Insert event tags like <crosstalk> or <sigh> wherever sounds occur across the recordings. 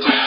Yeah. <laughs>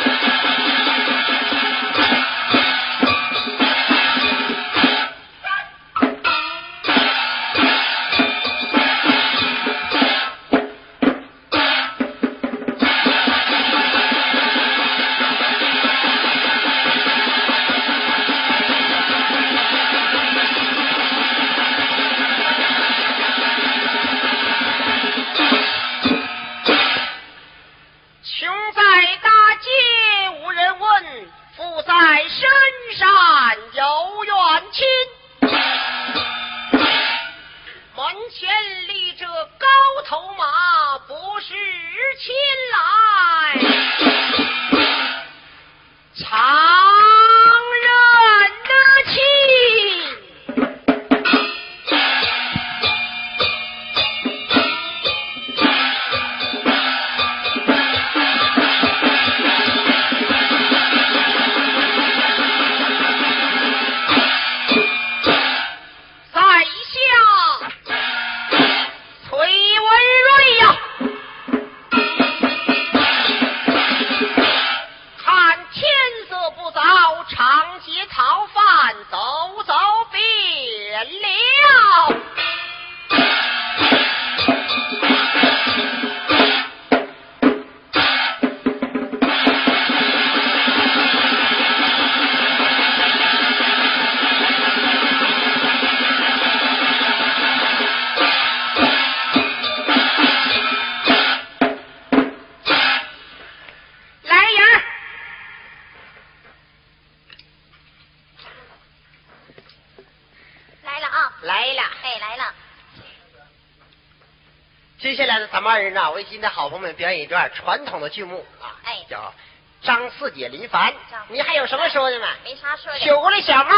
节朝。为今天好朋友们表演一段传统的剧目啊，哎，叫张四姐林凡。你还有什么说的吗？没啥说的。九姑的小妹。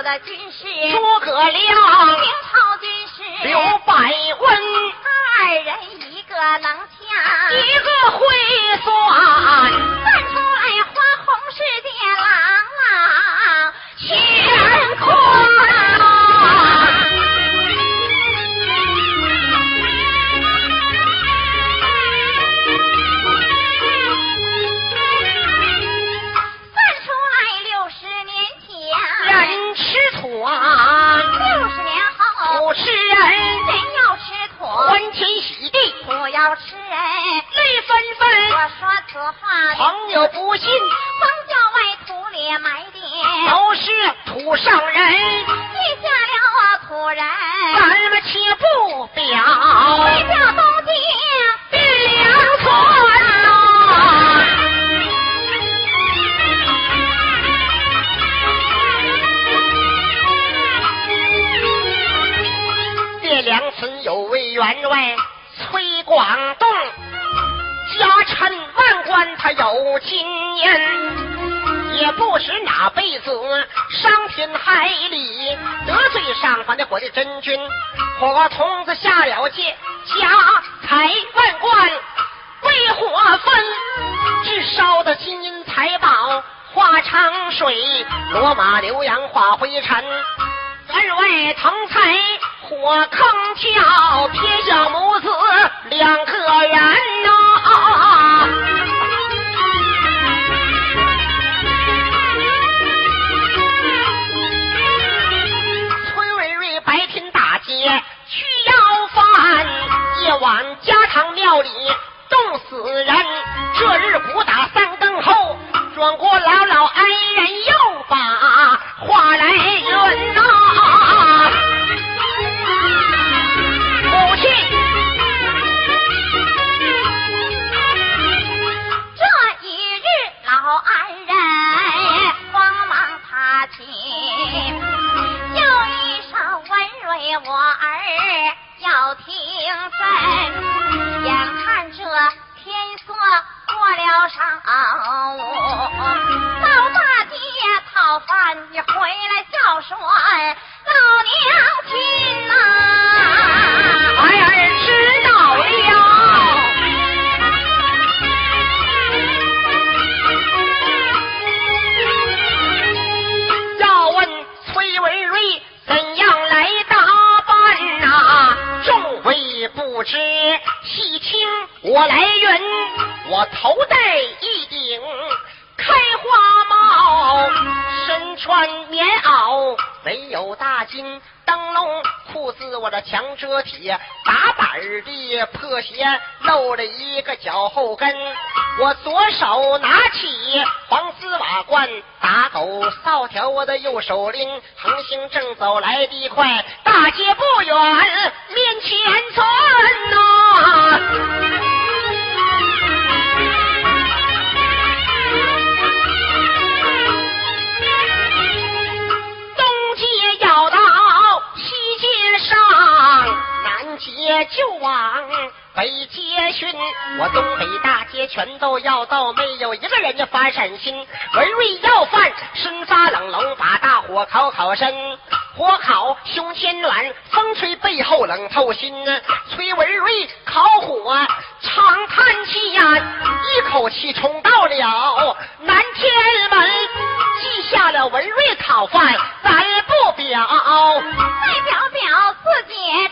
我的军师诸葛亮。明朝军师。刘伯温。二人一个能掐一个会算。坑跳，偏小母子两个圆。左手拿起黄丝瓦罐打狗扫条我的右手拎横行正走来的快大街不远面前村呐。东街要到西街上南街就往北街巡，我东北大街全都要到，没有一个人家发善心。文瑞要饭，生杀冷炉把大火烤烤身，火烤胸前暖，风吹背后冷透心啊！崔文瑞烤火长叹气呀，一口气冲到了南天门，记下了文瑞讨饭咱不表，再表表四姐。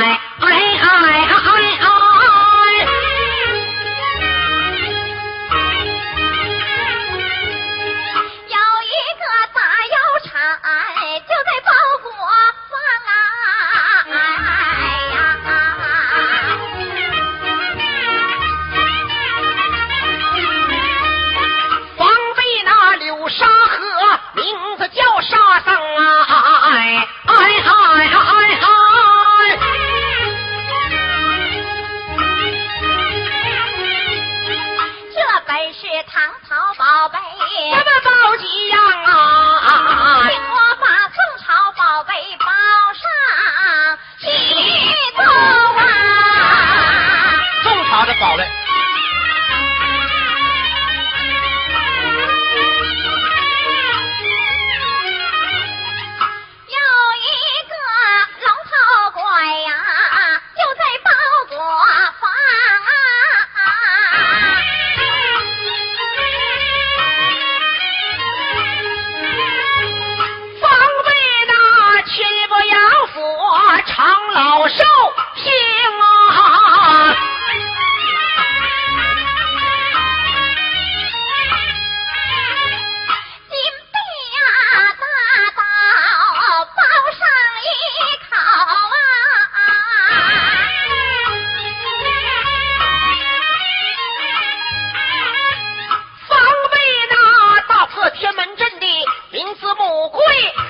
啊！子母贵。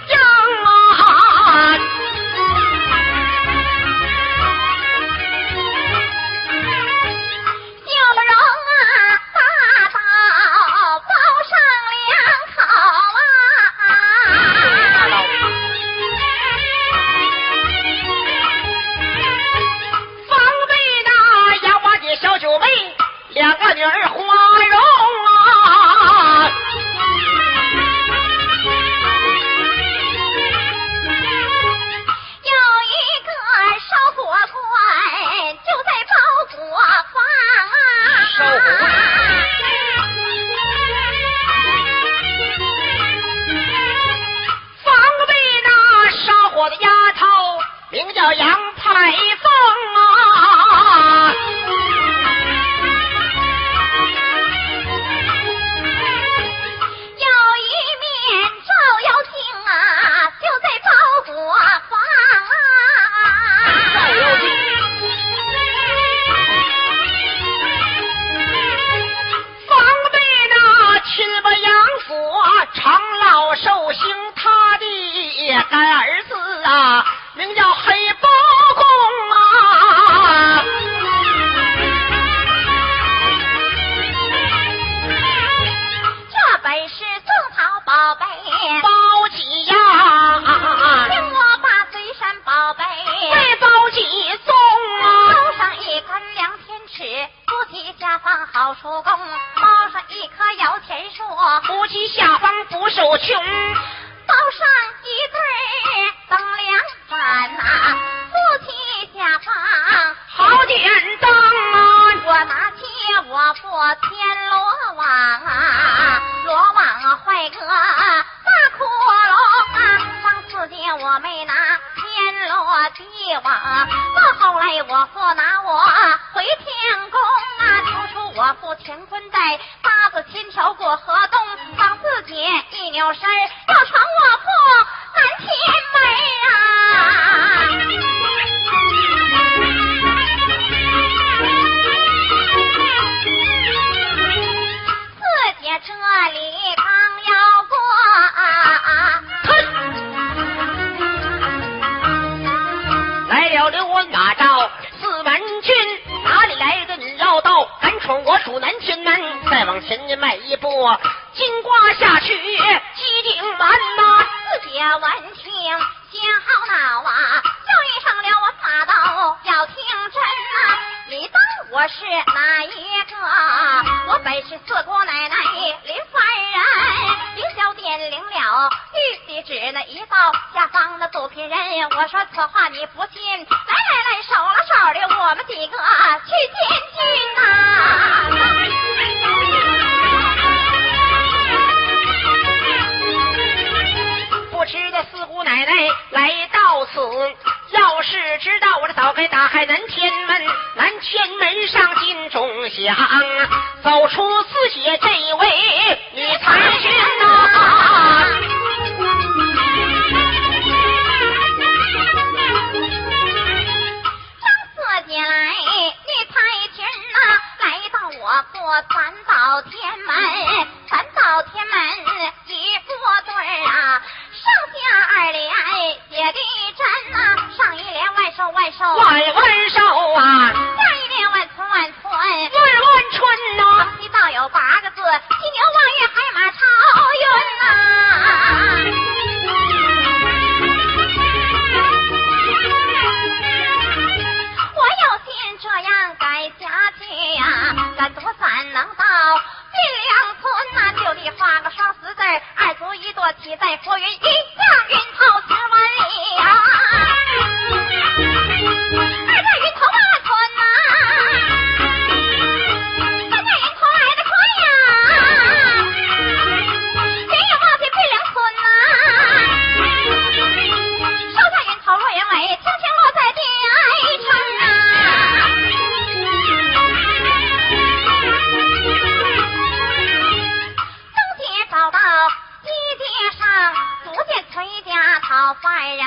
老坏人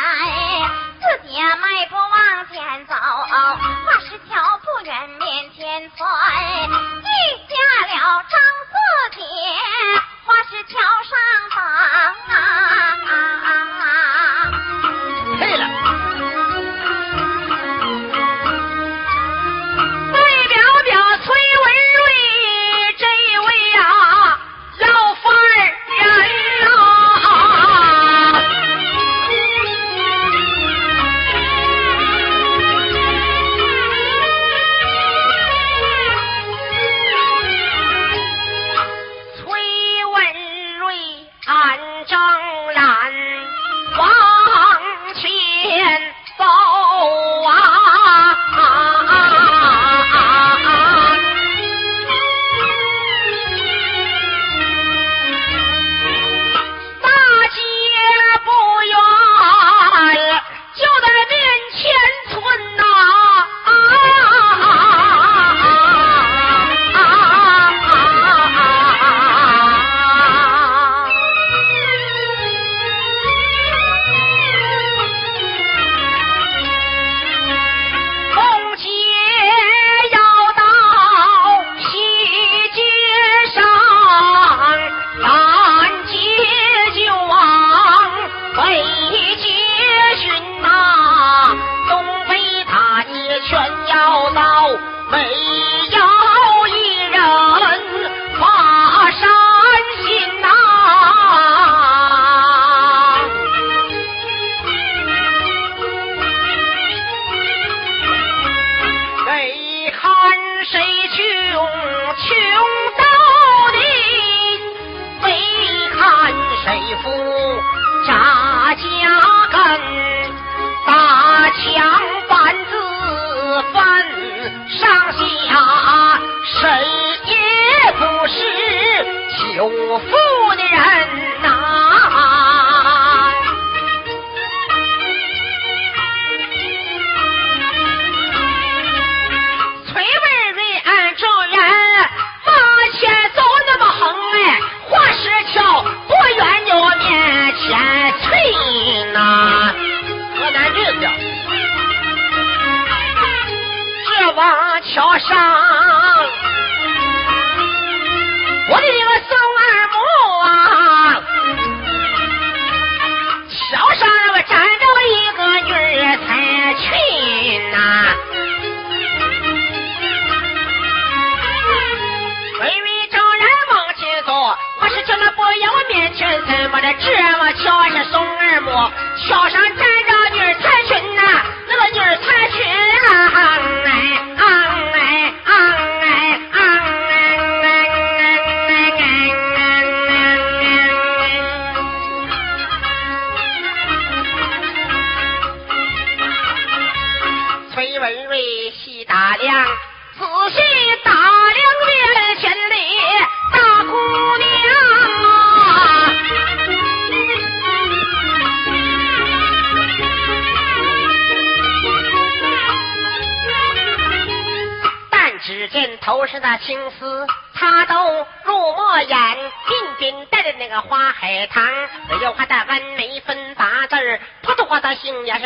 四姐迈步往前走花石桥不远面前窜遇下了张四姐花石桥全要到美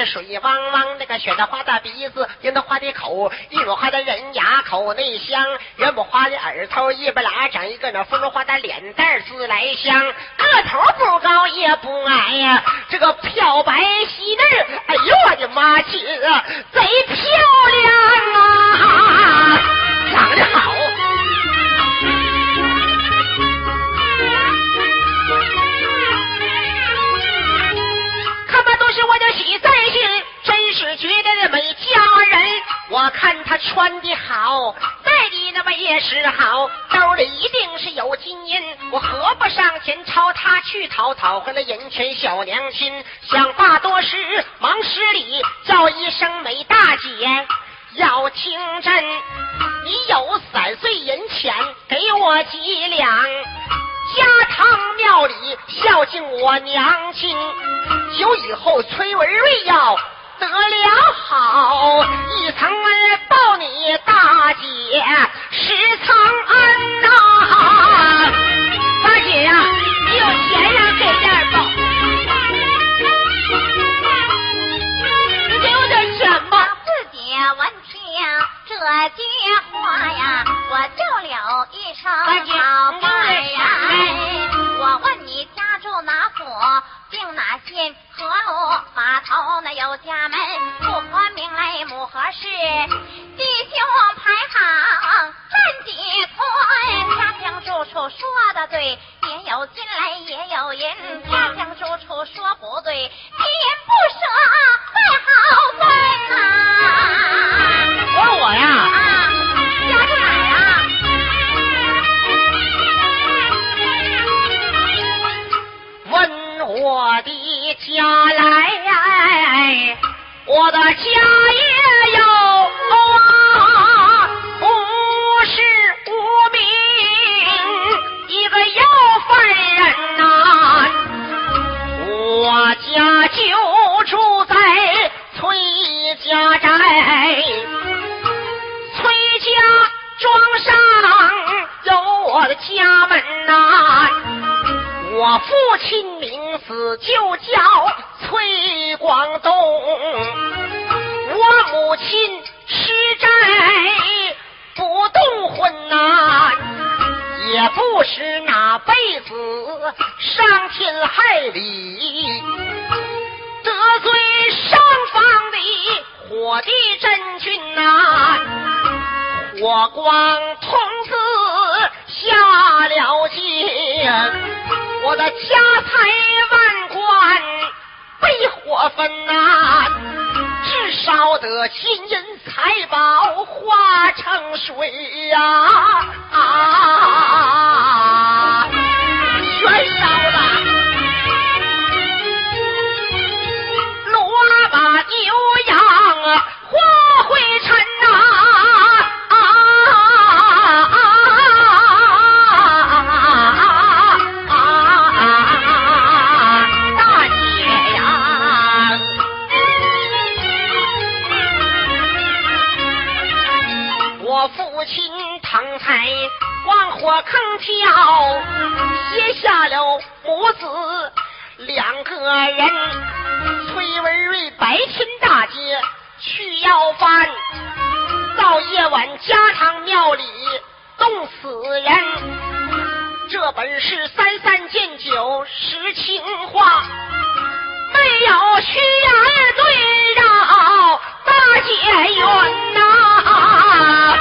水汪汪，那个雪的花的鼻子，樱桃花的口，一朵花的人牙口内香，元木花的耳朵一边拉长一个那芙蓉花的脸蛋自来香，个头不高也不矮呀，这个漂白细嫩，哎呦我的妈亲啊，贼漂亮啊！长得好。觉得那美佳人。我看她穿的好，戴的那么也是好，兜里一定是有金银。我何不上前朝她去讨，讨回了银钱小娘亲？想话多时，忙施礼，叫一声美大姐。要听真，你有三岁银钱，给我几两。家堂庙里孝敬我娘亲，久以后崔文瑞要是哪辈子伤天害理，得罪上方的火地真君呐、火光童子下了界，我的家财万贯被火焚呐、至少得金银财宝化成水呀、啊，全烧了。坑跳，写下了母子两个人。崔文瑞白天大街去要饭，到夜晚家堂庙里冻死人。这本是三三见酒实情话，没有虚言对绕大结缘呐。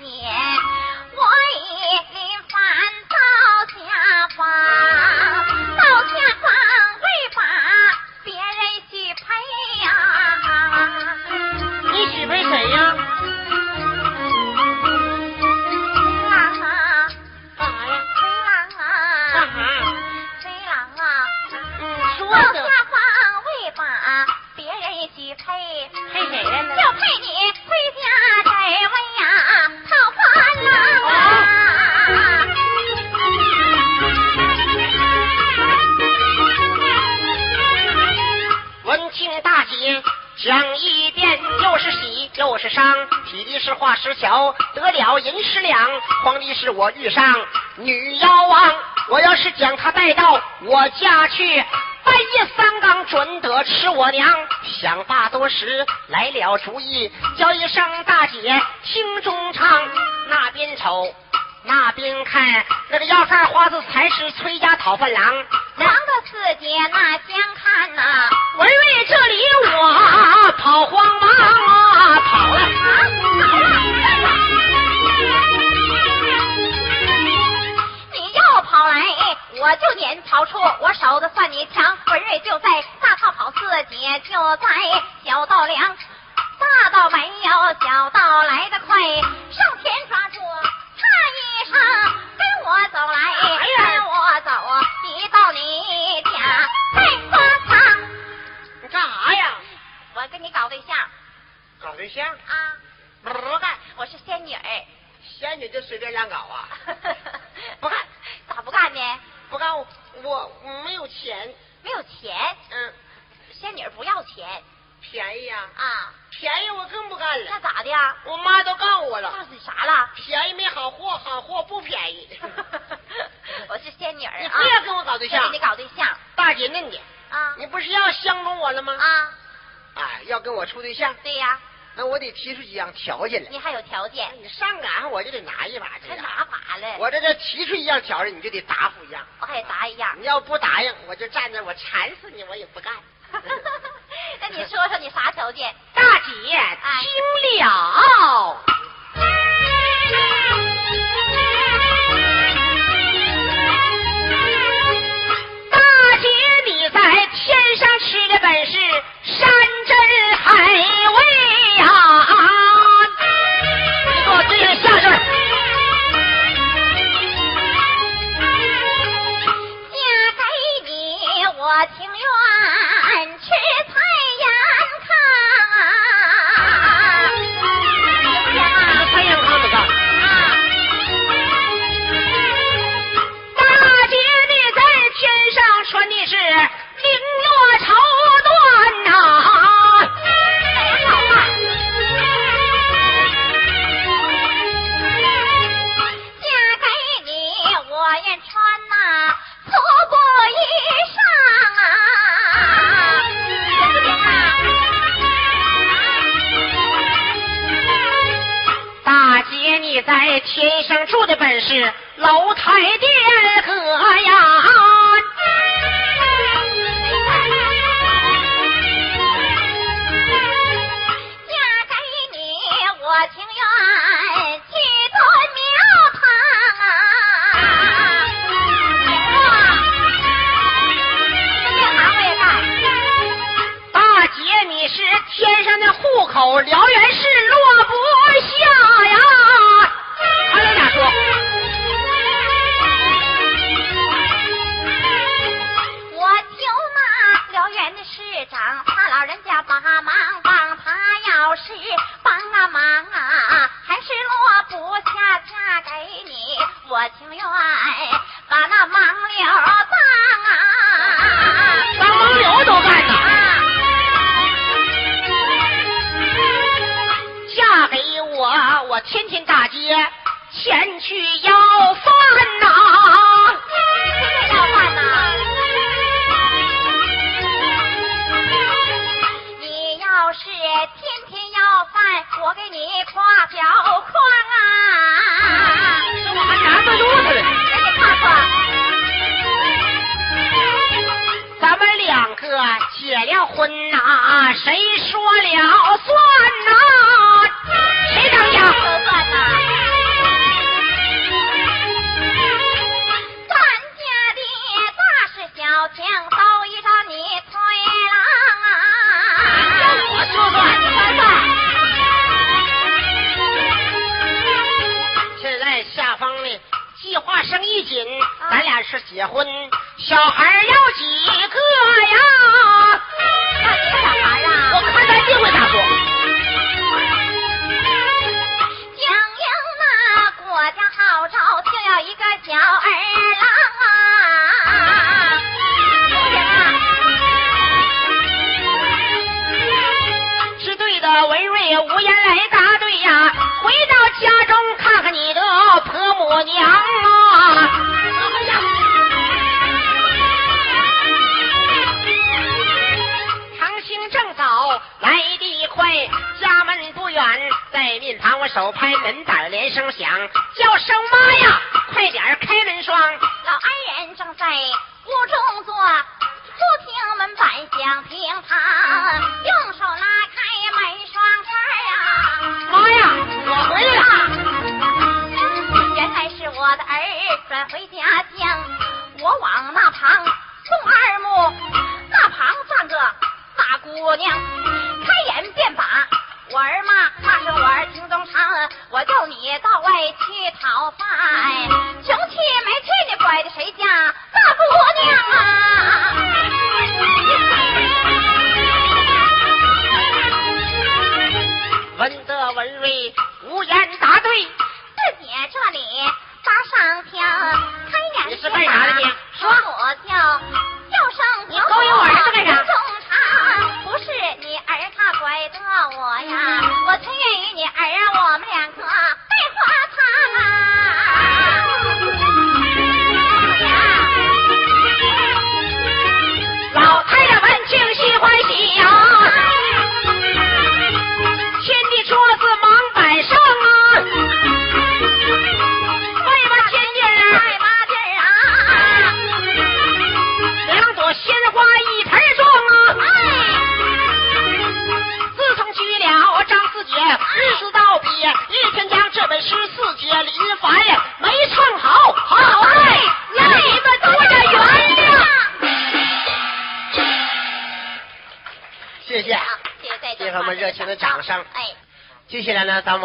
姐，我遇上女妖王，我要是将她带到我家去，半夜三更准得吃我娘。想罢多时，来了主意，叫一声大姐听中唱，那边瞅。那边看，那个要饭花子才是崔家讨饭郎，咋的呀？我妈都告诉我了，告诉你啥了？便宜没好货，好货不便宜。<laughs> 我是仙女儿啊！你非要跟我搞对象跟你搞对象大姐嫩的，啊你不是要相中我了吗？啊！哎，要跟我处对象，对呀，那我得提出几样条件来。你还有条件，你上赶上我就得拿一把去还。拿把嘞？我这这提出一样条件，你就得答复一样。我还得答一样。你要不答应，我就站着，我缠死你，我也不干。<laughs> 那你说说你啥条件？大姐听了，谁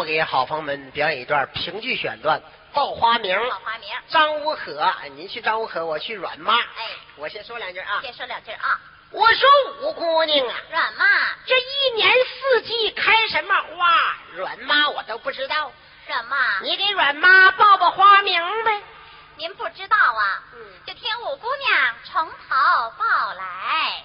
给好朋友们表演一段评剧选段报花名报花名张无可您去张无可我去阮妈哎。我先说两句啊。先说两句啊。我说五姑娘啊阮妈。这一年四季开什么花？阮妈我都不知道阮妈。你给阮妈报报花名呗您不知道啊嗯。就听五姑娘从头报来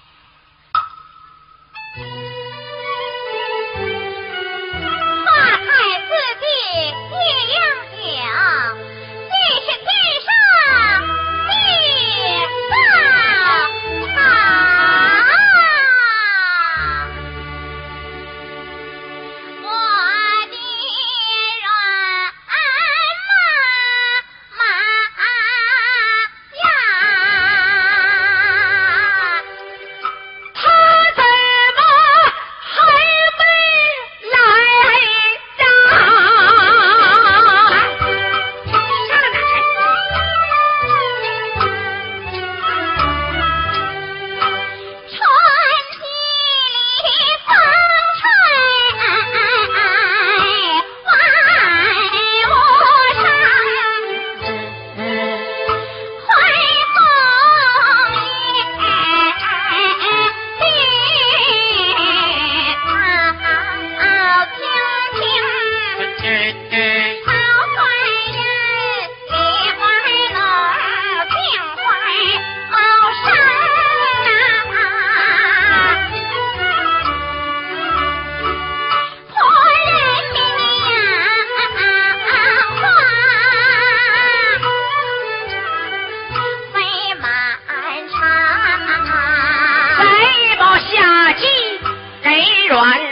转。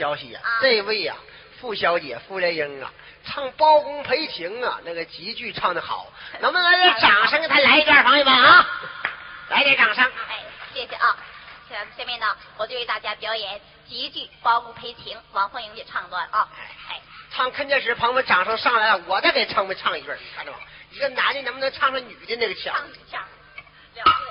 消息呀、啊这位呀、傅小姐傅连英啊，唱《包公赔情》啊，那个极具唱的好，<laughs> 能不能来点掌声给他来一段，朋友们啊，来点掌声。哎，谢谢啊。下下面呢，我就为大家表演极具包公赔情王凤英的唱段啊。哎，唱看电视，朋友们掌声上来了，我再给唱们唱一段，你看着吗？一个男的能不能唱上女的那个腔？两对。